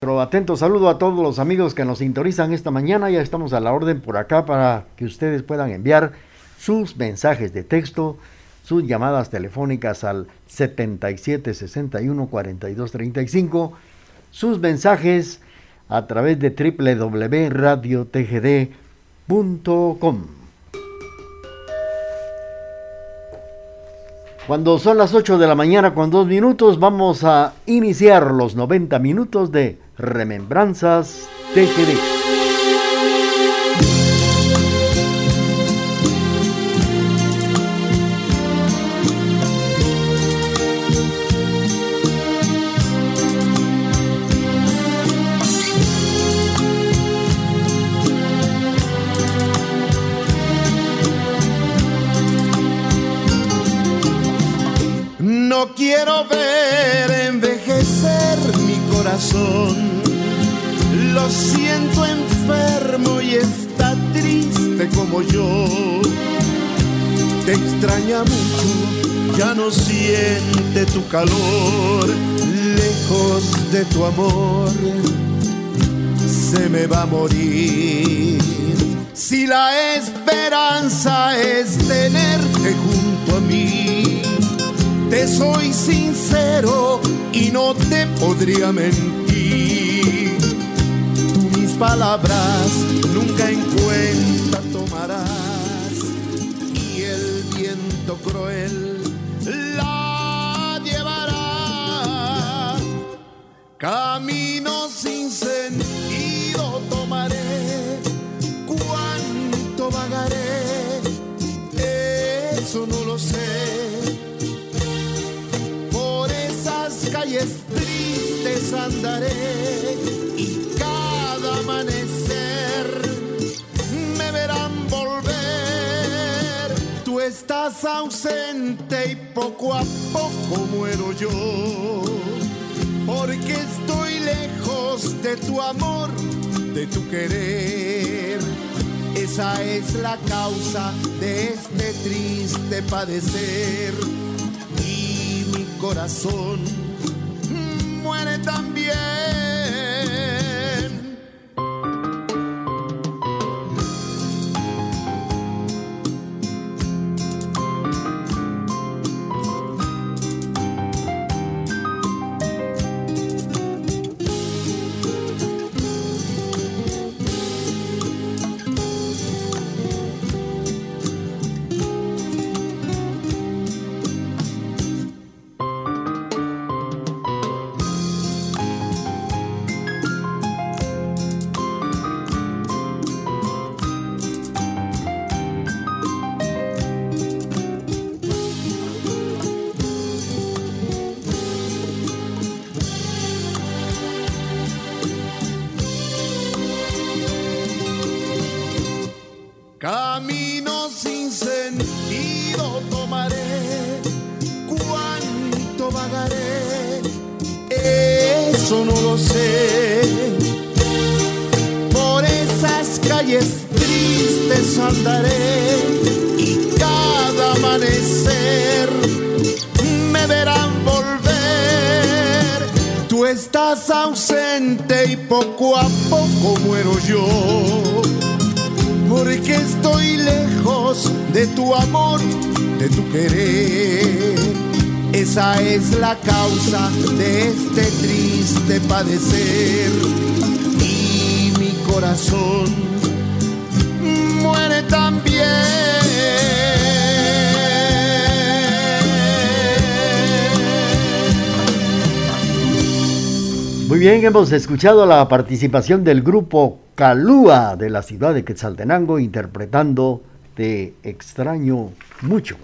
Atento saludo a todos los amigos que nos sintonizan esta mañana. Ya estamos a la orden por acá para que ustedes puedan enviar sus mensajes de texto, sus llamadas telefónicas al 77 61 42 35, sus mensajes a través de www.radiotgd.com. Cuando son las 8 de la mañana con dos minutos, vamos a iniciar los 90 minutos de Remembranzas TGD. No siente tu calor. Lejos de tu amor, se me va a morir. Si la esperanza es tenerte junto a mí te soy sincero y no te podría mentir. Tú mis palabras nunca en cuenta tomarás y el viento cruel la llevará. Camino sin sentido tomaré, cuánto vagaré, eso no lo sé calles tristes andaré estás ausente y poco a poco muero yo, porque estoy lejos de tu amor, de tu querer. Esa es la causa de este triste padecer y mi corazón muere también. Estás ausente y poco a poco muero yo porque estoy lejos de tu amor, de tu querer. Esa es la causa de este triste padecer. Y mi corazón muere también. Muy bien, hemos escuchado la participación del grupo Calúa de la ciudad de Quetzaltenango interpretando Te extraño mucho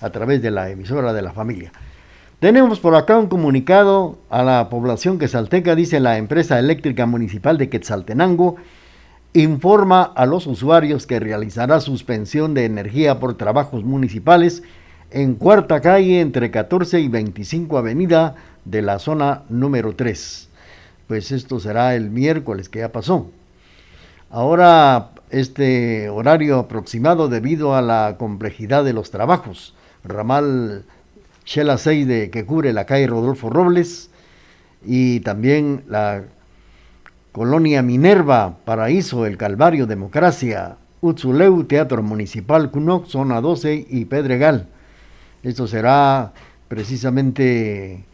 a través de la emisora de la familia. Tenemos por acá un comunicado a la población quetzalteca, dice la empresa eléctrica municipal de Quetzaltenango, informa a los usuarios que realizará suspensión de energía por trabajos municipales en cuarta calle entre 14 y 25 avenida de la zona número 3 pues esto será el miércoles que ya pasó. Ahora este horario aproximado debido a la complejidad de los trabajos. Ramal Shela 6 de, que cubre la calle Rodolfo Robles y también la Colonia Minerva, Paraíso, El Calvario, Democracia, Utzuleu, Teatro Municipal, Cunoc, Zona 12 y Pedregal. Esto será precisamente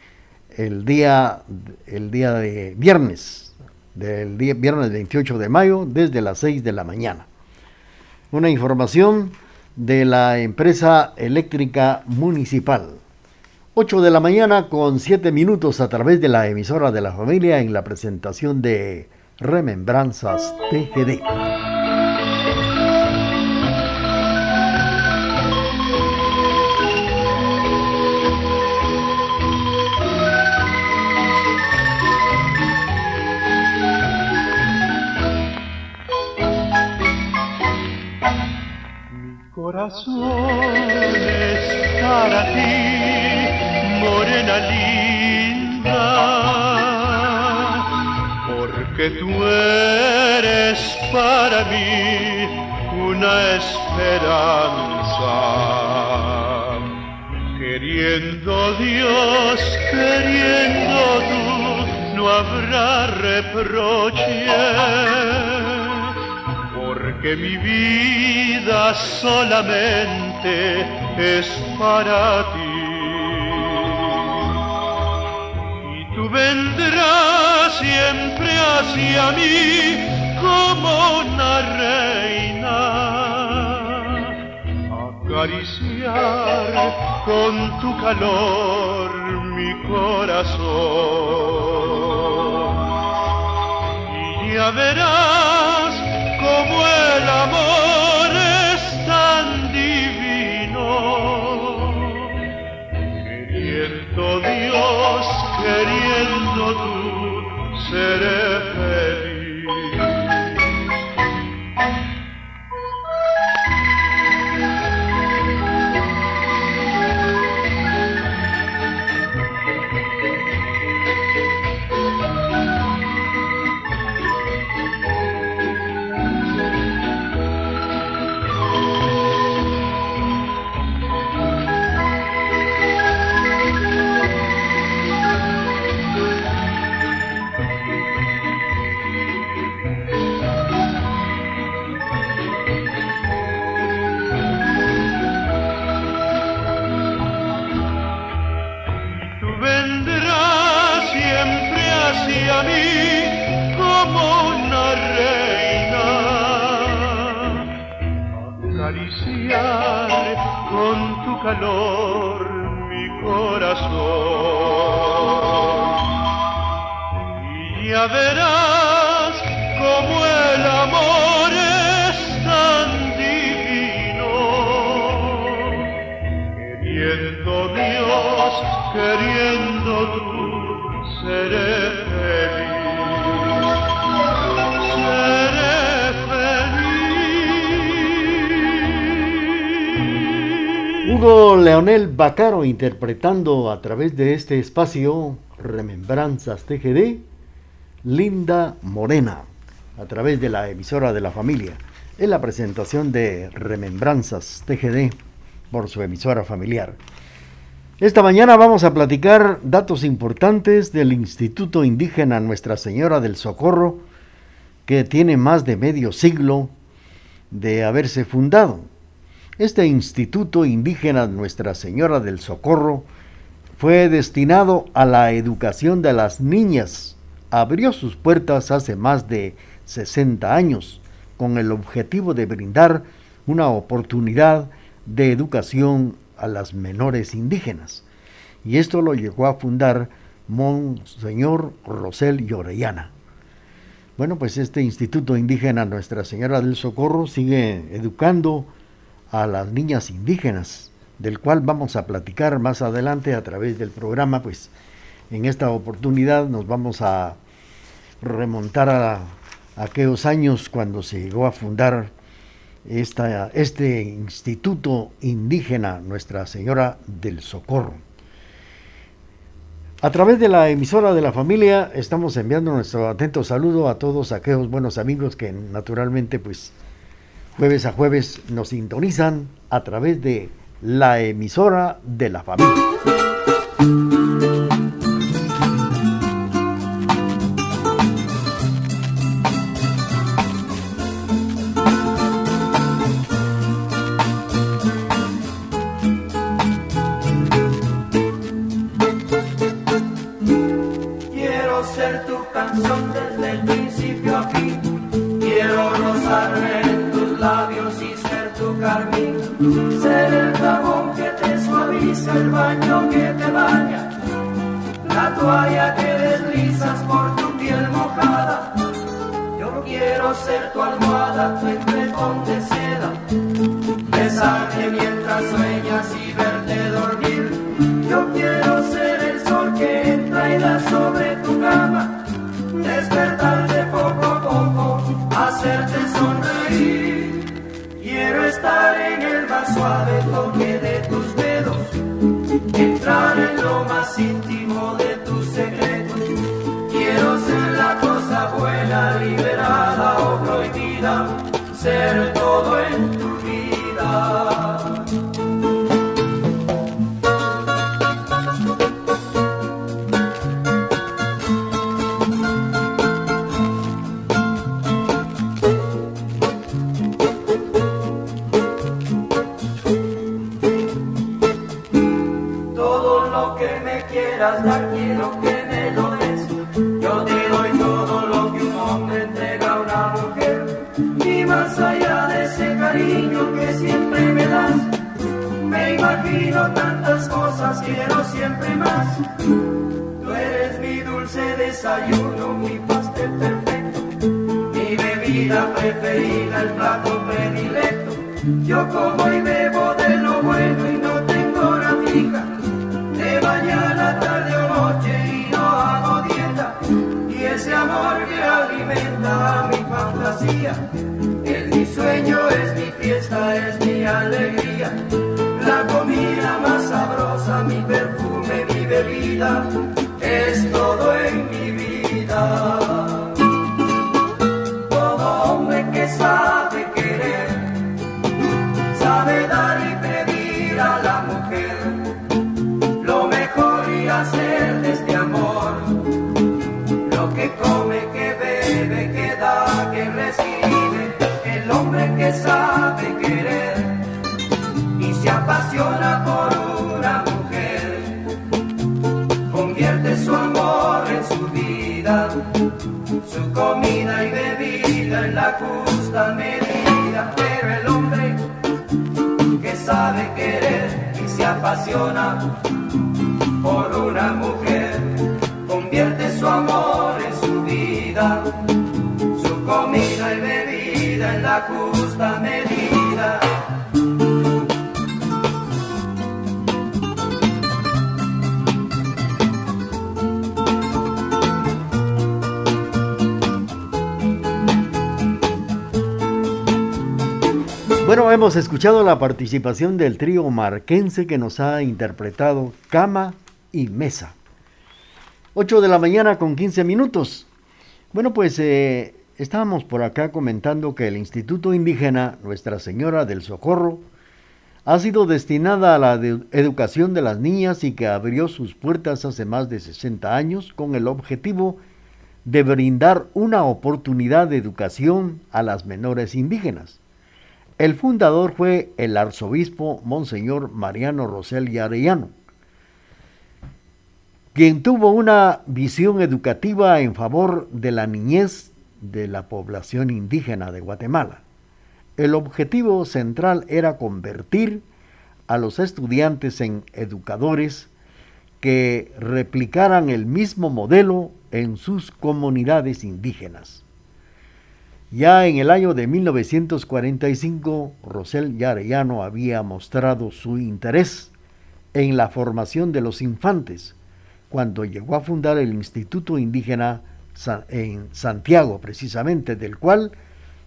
el día, el día de viernes, del día viernes 28 de mayo, desde las 6 de la mañana. Una información de la empresa eléctrica municipal. 8 de la mañana con 7 minutos a través de la emisora de la familia en la presentación de Remembranzas TGD. Corazón es para ti, morena linda, porque tú eres para mí una esperanza. Queriendo Dios, queriendo tú, no habrá reproche que mi vida solamente es para ti. Y tú vendrás siempre hacia mí como una reina, acariciar con tu calor mi corazón. Y ya verás como el amor es tan divino. Queriendo Dios, queriendo tú, seré feliz. Bacaro interpretando a través de este espacio Remembranzas TGD, Linda Morena, a través de la emisora de la familia, en la presentación de Remembranzas TGD por su emisora familiar. Esta mañana vamos a platicar datos importantes del Instituto Indígena Nuestra Señora del Socorro, que tiene más de medio siglo de haberse fundado este Instituto Indígena Nuestra Señora del Socorro fue destinado a la educación de las niñas. Abrió sus puertas hace más de 60 años con el objetivo de brindar una oportunidad de educación a las menores indígenas. Y esto lo llegó a fundar Monseñor Rosel Llorellana. Bueno, pues este Instituto Indígena Nuestra Señora del Socorro sigue educando a las niñas indígenas, del cual vamos a platicar más adelante a través del programa, pues en esta oportunidad nos vamos a remontar a, aquellos años cuando se llegó a fundar esta, este Instituto Indígena Nuestra Señora del Socorro. A través de la emisora de la familia estamos enviando nuestro atento saludo a todos aquellos buenos amigos que naturalmente pues Jueves a jueves nos sintonizan a través de la emisora de la familia. Liberada o prohibida, ser todo en desayuno, mi pastel perfecto, mi bebida preferida, el plato predilecto. Yo como y por una mujer, convierte su amor en su vida, su comida y bebida en la justa medida. Hemos escuchado la participación del trío marquense que nos ha interpretado Cama y mesa. 8 de la mañana con 15 minutos. Bueno, pues eh, estábamos por acá comentando que el Instituto Indígena Nuestra Señora del Socorro ha sido destinada a la educación de las niñas y que abrió sus puertas hace más de 60 años con el objetivo de brindar una oportunidad de educación a las menores indígenas. El fundador fue el arzobispo Monseñor Mariano Rosel y Arellano quien tuvo una visión educativa en favor de la niñez de la población indígena de Guatemala. El objetivo central era convertir a los estudiantes en educadores que replicaran el mismo modelo en sus comunidades indígenas. Ya en el año de 1945, Rosel Yarellano había mostrado su interés en la formación de los infantes, cuando llegó a fundar el Instituto Indígena en Santiago, precisamente, del cual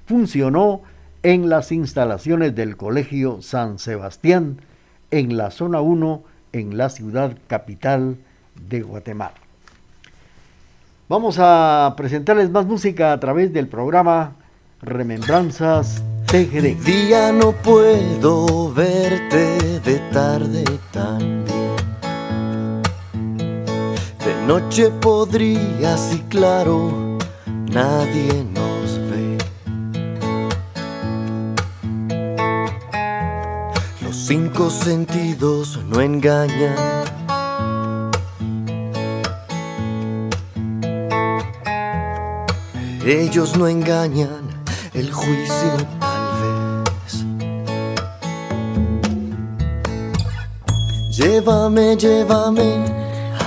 funcionó en las instalaciones del Colegio San Sebastián, en la zona 1, en la ciudad capital de Guatemala. Vamos a presentarles más música a través del programa Remembranzas TGD. Día no puedo verte de tarde también noche podrías y claro, nadie nos ve. Los cinco sentidos no engañan. Ellos no engañan, el juicio tal vez. Llévame, llévame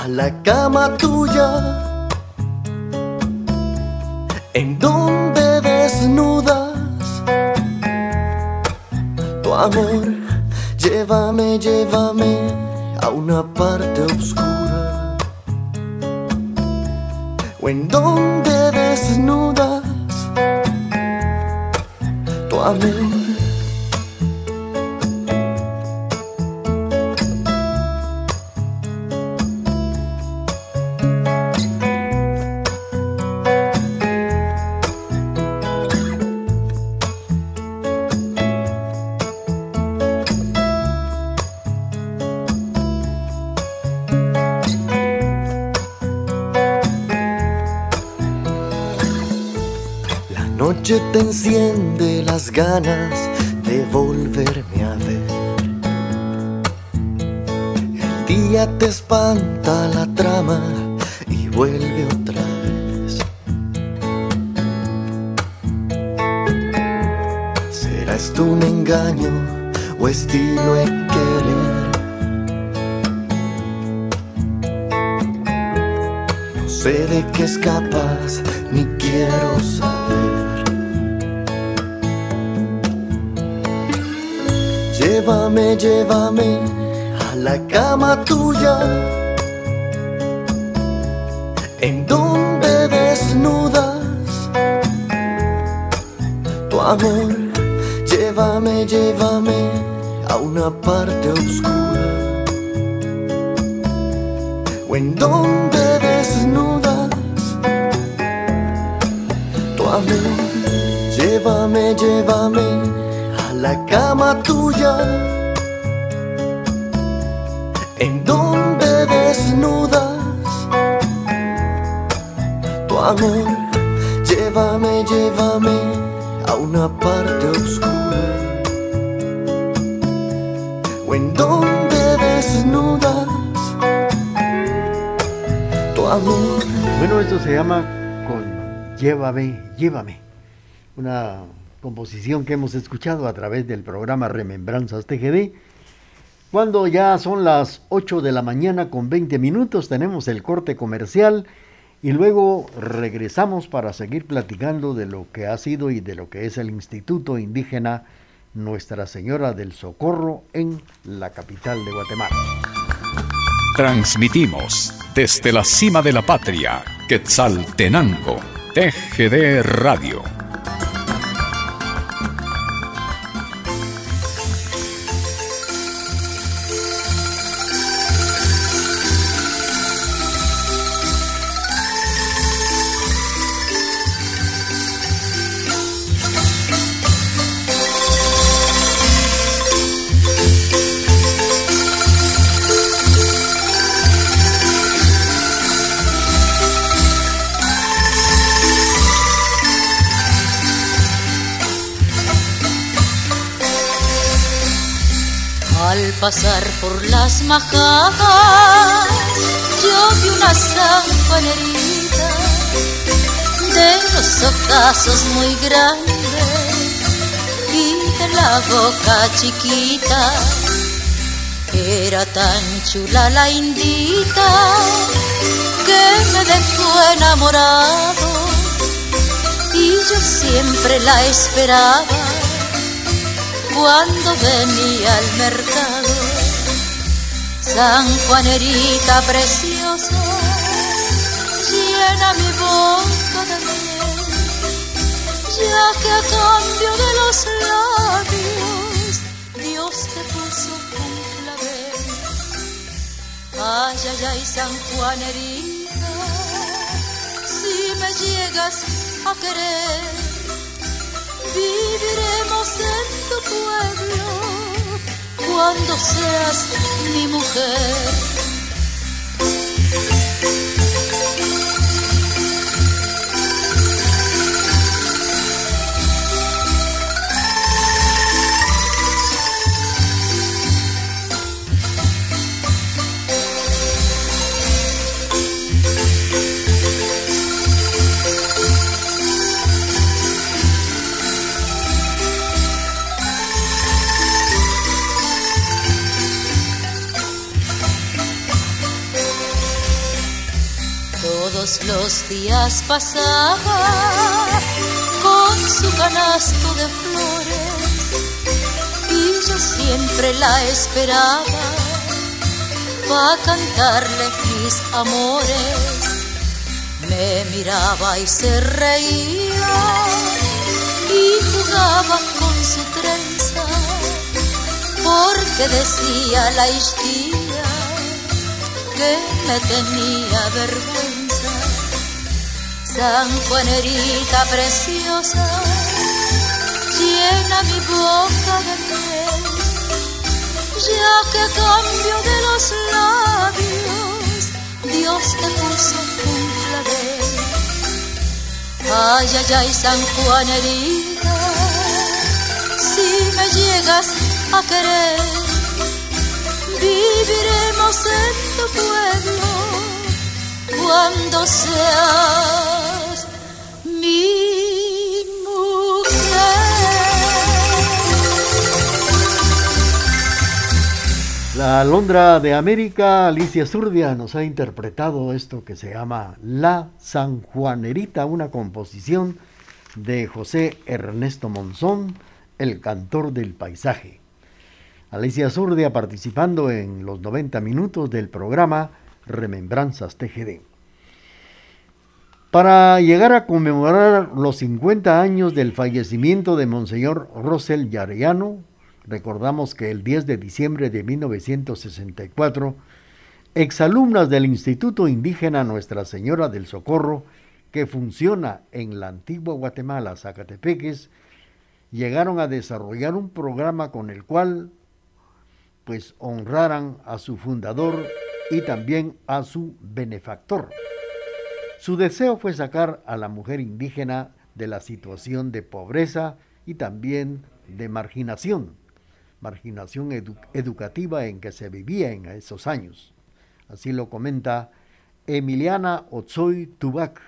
a la cama tuya, en donde desnudas tu amor. Llévame, llévame a una parte oscura, en donde desnudas tu amor. Noche te enciende las ganas de volverme a ver. El día te espanta la trama y vuelve otra vez. ¿Será esto un engaño o estilo de querer? No sé de qué escapas ni quiero saber. Llévame, llévame a la cama tuya, en donde desnudas tu amor. Llévame, llévame a una parte oscura, o en donde desnudas tu amor. Llévame, llévame la cama tuya, en donde desnudas tu amor. Llévame, llévame a una parte oscura, o en donde desnudas tu amor. Bueno, esto se llama con Llévame, Llévame. Una composición que hemos escuchado a través del programa Remembranzas TGD. Cuando ya son las 8 de la mañana con 20 minutos, tenemos el corte comercial y luego regresamos para seguir platicando de lo que ha sido y de lo que es el Instituto Indígena Nuestra Señora del Socorro en la capital de Guatemala. Transmitimos desde la cima de la patria, Quetzaltenango, TGD Radio. Pasar por las majadas, yo vi una sanjuanerita de los ojazos muy grandes y de la boca chiquita. Era tan chula la indita que me dejó enamorado y yo siempre la esperaba cuando venía al mercado. San Juanerita preciosa, llena mi boca de miel, ya que a cambio de los labios Dios te puso un clavel. Ay, ay, ay, San Juanerita, si me llegas a querer viviremos en tu pueblo cuando seas mi mujer. Los días pasaba con su canasto de flores y yo siempre la esperaba para cantarle mis amores. Me miraba y se reía y jugaba con su trenza porque decía la histía que me tenía vergüenza. San Juanerita preciosa, llena mi boca de miel, ya que cambio de los labios Dios te puso un clavel. Ay, ay, ay, San Juanerita, si me llegas a querer, viviremos en tu pueblo cuando mujer. La alondra de América, Alicia Zurdia, nos ha interpretado esto que se llama La Sanjuanerita, una composición de José Ernesto Monzón, el cantor del paisaje. Alicia Zurdia participando en los 90 minutos del programa Remembranzas TGD. Para llegar a conmemorar los 50 años del fallecimiento de Monseñor Rosel Yarellano, recordamos que el 10 de diciembre de 1964, exalumnas del Instituto Indígena Nuestra Señora del Socorro, que funciona en la antigua Guatemala, Zacatepeques, llegaron a desarrollar un programa con el cual pues honraran a su fundador y también a su benefactor. Su deseo fue sacar a la mujer indígena de la situación de pobreza y también de marginación, marginación edu educativa en que se vivía en esos años. Así lo comenta Emiliana Otsoy Tubac,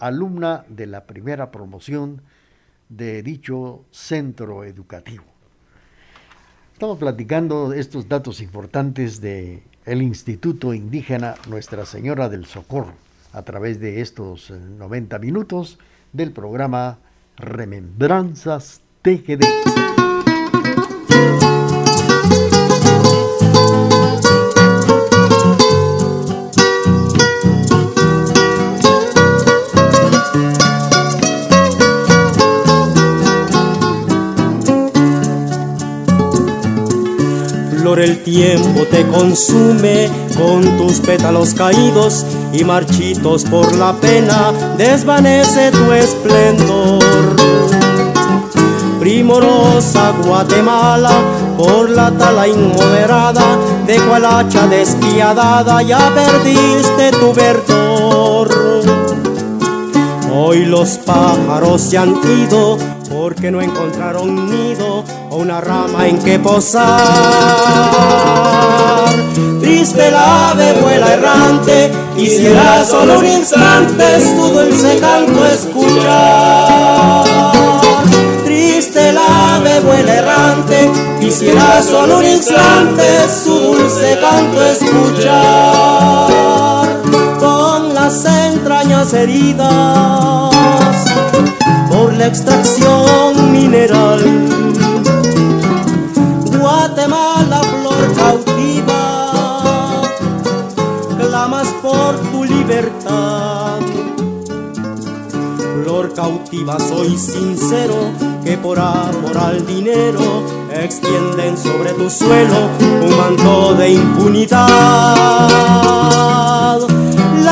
alumna de la primera promoción de dicho centro educativo. Estamos platicando estos datos importantes de Instituto Indígena Nuestra Señora del Socorro a través de estos 90 minutos del programa Remembranzas TGD. El tiempo te consume con tus pétalos caídos y marchitos por la pena, desvanece tu esplendor. Primorosa Guatemala, por la tala inmoderada de cual hacha despiadada, ya perdiste tu verdor. Hoy los pájaros se han ido porque no encontraron nido o una rama en que posar. Triste la ave vuela errante, quisiera solo un instante su dulce canto escuchar. Triste la ave vuela errante, quisiera solo un instante su dulce canto escuchar. Con las entrañas heridas extracción mineral. Guatemala, flor cautiva, clamas por tu libertad. Flor cautiva, soy sincero, que por amor al dinero extienden sobre tu suelo un manto de impunidad.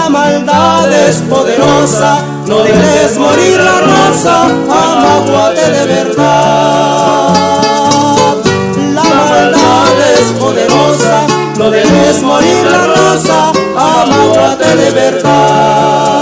La maldad es poderosa, no dejes morir la rosa, amaguate de verdad. La maldad es poderosa, no dejes morir la rosa, amaguate de verdad.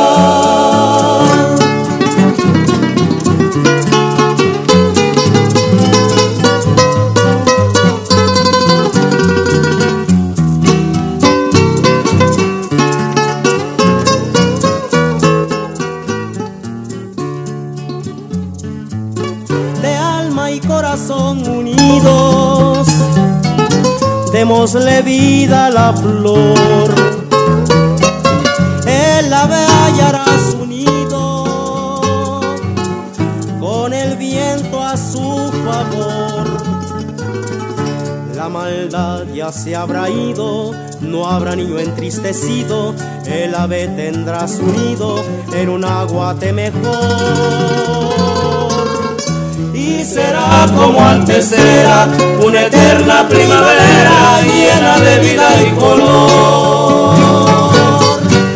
Démosle vida la flor. el ave hallará su nido con el viento a su favor. La maldad ya se habrá ido, no habrá niño entristecido, el ave tendrá su nido en un aguate mejor y será como antes era, una eterna primavera llena de vida y color.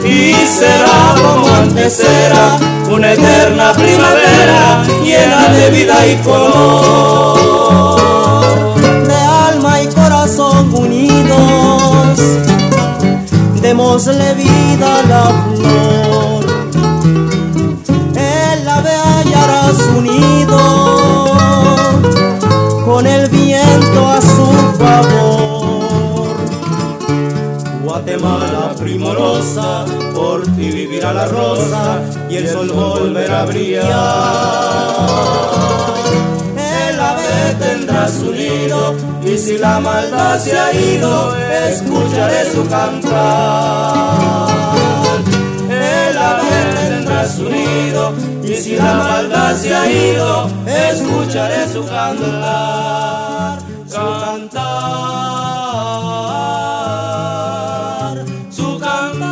Y será como antes era, una eterna primavera llena de vida y color. De alma y corazón unidos, démosle vida a la flor. El con el viento a su favor. Guatemala primorosa, por ti vivirá la rosa y el sol volverá a brillar. El ave tendrá su nido y si la maldad se ha ido, escucharé su cantar. El ave tendrá su nido y si la maldad se ha ido, escucharé su cantar, su cantar, su cantar.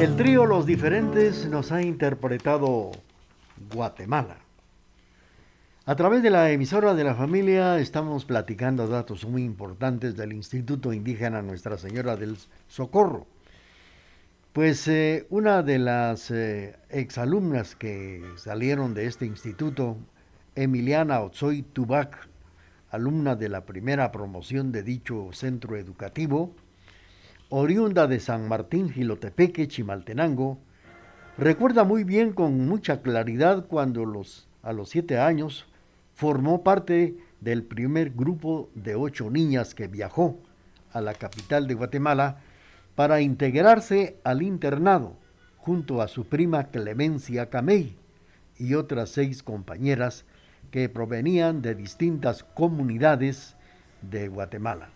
El trío Los Diferentes nos ha interpretado Guatemala. A través de la emisora de la familia estamos platicando datos muy importantes del Instituto Indígena Nuestra Señora del Socorro. Pues eh, una de las eh, exalumnas que salieron de este instituto, Emiliana Otsoy Tubac, alumna de la primera promoción de dicho centro educativo, oriunda de San Martín Gilotepeque, Chimaltenango, recuerda muy bien con mucha claridad cuando los, a los siete años formó parte del primer grupo de ocho niñas que viajó a la capital de Guatemala para integrarse al internado junto a su prima Clemencia Camey y otras seis compañeras que provenían de distintas comunidades de Guatemala.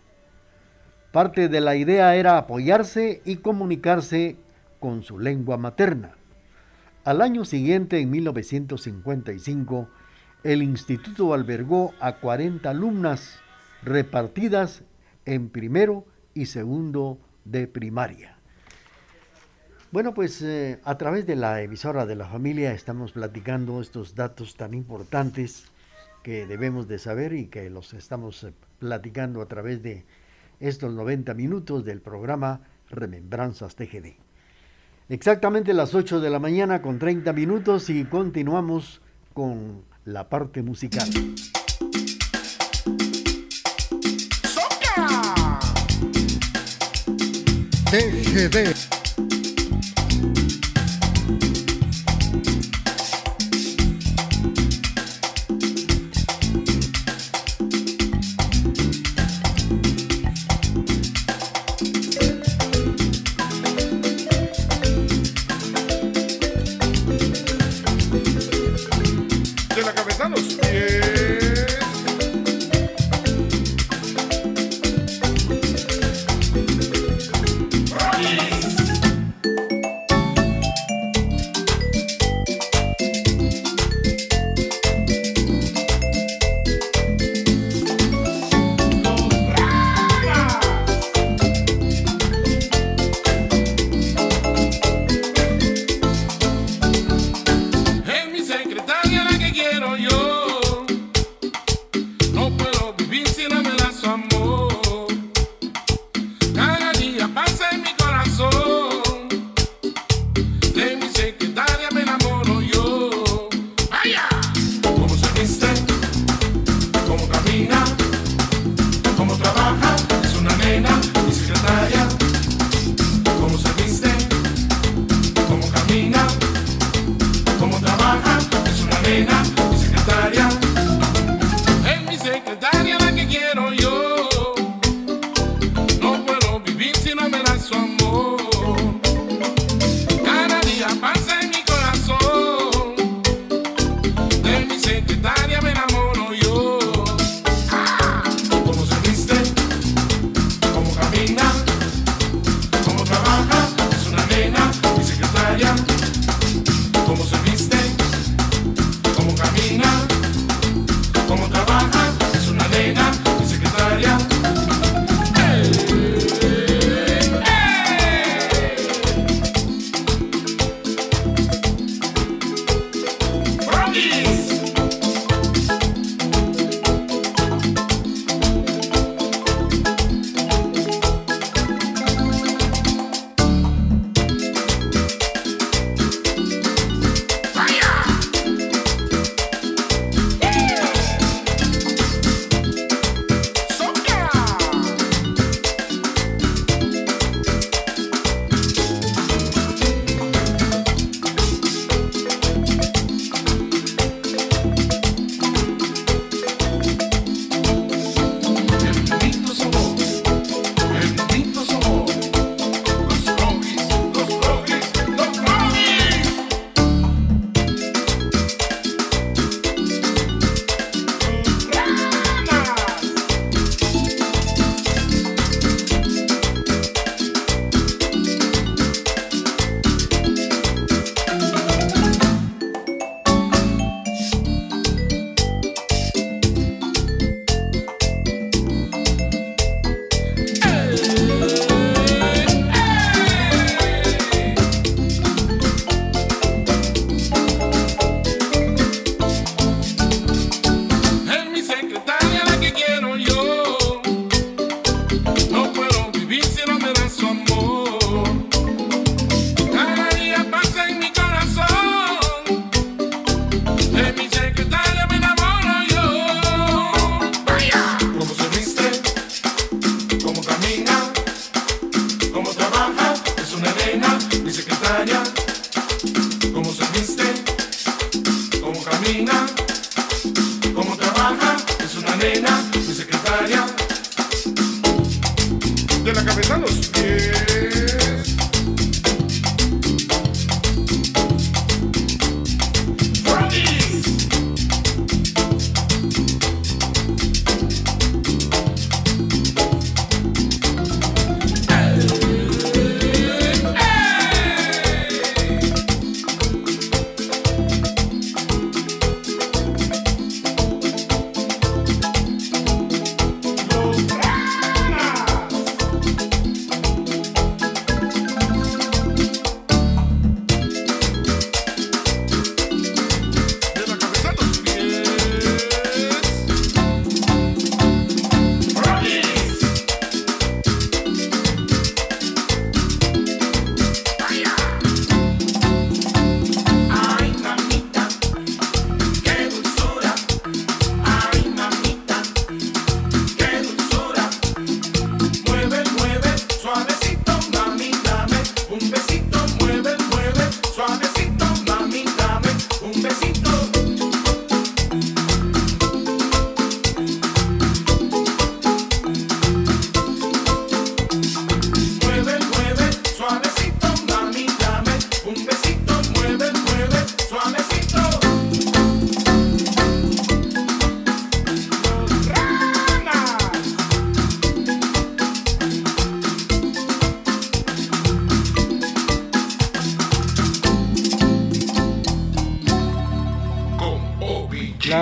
Parte de la idea era apoyarse y comunicarse con su lengua materna. Al año siguiente, en 1955, el instituto albergó a 40 alumnas repartidas en primero y segundo de primaria. Bueno, pues eh, a través de la emisora de la familia estamos platicando estos datos tan importantes que debemos de saber y que los estamos eh, platicando a través de estos 90 minutos del programa Remembranzas TGD. Exactamente las 8 de la mañana con 30 minutos y continuamos con la parte musical. hey hey hey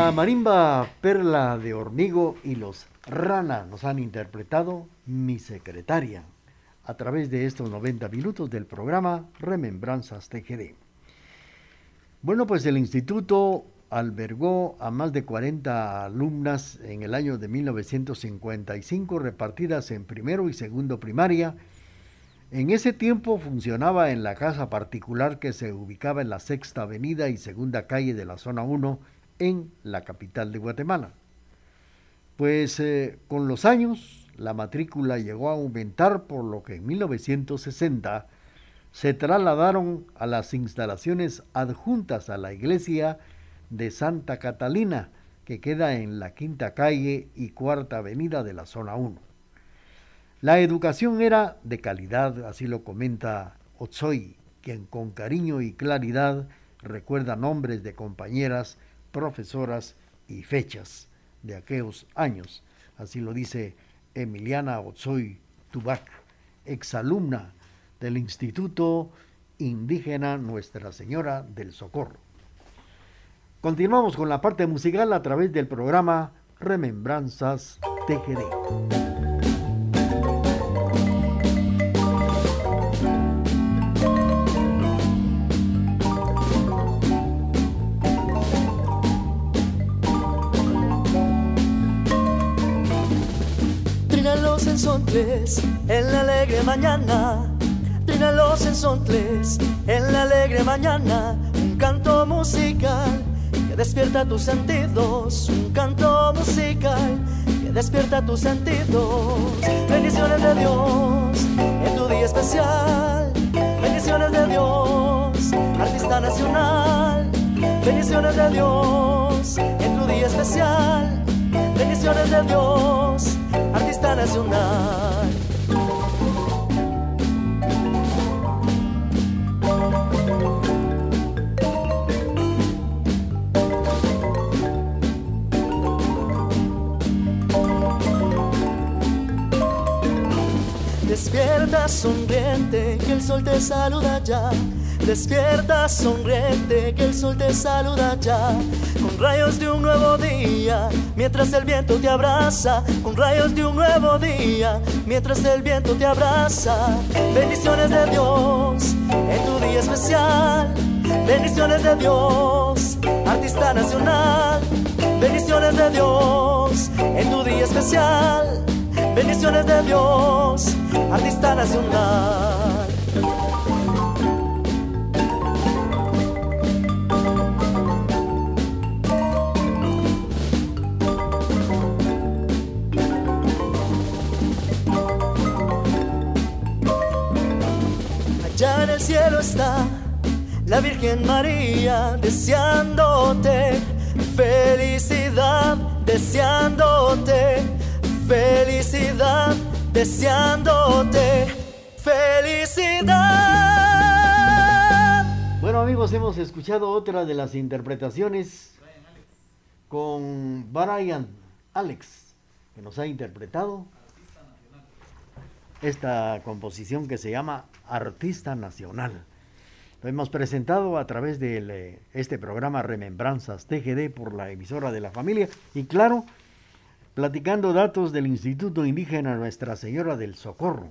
TGD marimba Perla de Hormigo y los Rana nos han interpretado Mi Secretaria a través de estos 90 minutos del programa Remembranzas TGD. Bueno, pues el instituto albergó a más de 40 alumnas en el año de 1955 repartidas en primero y segundo primaria. En ese tiempo funcionaba en la casa particular que se ubicaba en la sexta avenida y segunda calle de la zona 1 en la capital de Guatemala. Pues eh, con los años la matrícula llegó a aumentar por lo que en 1960 se trasladaron a las instalaciones adjuntas a la iglesia de Santa Catalina, que queda en la quinta calle y cuarta avenida de la zona 1. La educación era de calidad, así lo comenta Otsoy, quien con cariño y claridad recuerda nombres de compañeras profesoras y fechas de aquellos años. Así lo dice Emiliana Otsoy Tubac, exalumna del instituto Indígena Nuestra Señora del Socorro. Continuamos con la parte musical a través del programa Remembranzas TGD. Mañana. Trinan los ensontles en la alegre mañana. Un canto musical que despierta tus sentidos. Un canto musical que despierta tus sentidos. Bendiciones de Dios en tu día especial. Bendiciones de Dios, artista nacional. Bendiciones de Dios en tu día especial. Bendiciones de Dios artista nacional. Despierta sonriente que el sol te saluda ya Despierta, sonriente, que el sol te saluda ya. Con rayos de un nuevo día, mientras el viento te abraza. Con rayos de un nuevo día, mientras el viento te abraza. Bendiciones de Dios en tu día especial. Bendiciones de Dios, artista nacional. Bendiciones de Dios en tu día especial. Bendiciones de Dios, artista nacional. cielo está la Virgen María deseándote felicidad, deseándote felicidad, deseándote felicidad. Bueno amigos, hemos escuchado otra de las interpretaciones con Brian Alex, que nos ha interpretado esta composición que se llama Artista Nacional. Lo hemos presentado a través de eh, este programa Remembranzas TGD por la emisora de la familia y claro, platicando datos del Instituto Indígena Nuestra Señora del Socorro.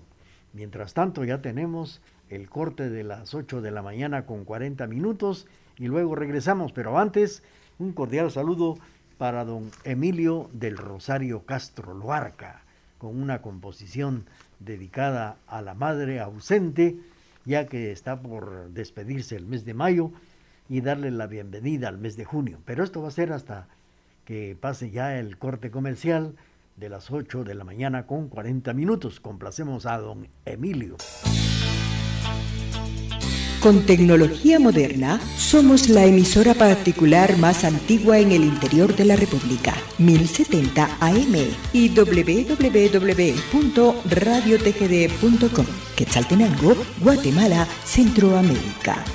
Mientras tanto ya tenemos el corte de las 8 de la mañana con 40 minutos y luego regresamos, pero antes un cordial saludo para don Emilio del Rosario Castro Luarca con una composición dedicada a la madre ausente, ya que está por despedirse el mes de mayo y darle la bienvenida al mes de junio. Pero esto va a ser hasta que pase ya el corte comercial de las 8 de la mañana con 40 minutos. Complacemos a don Emilio. Con tecnología moderna, somos la emisora particular más antigua en el interior de la República, 1070 AM y www.radiotgd.com, Quetzaltenango, Guatemala, Centroamérica.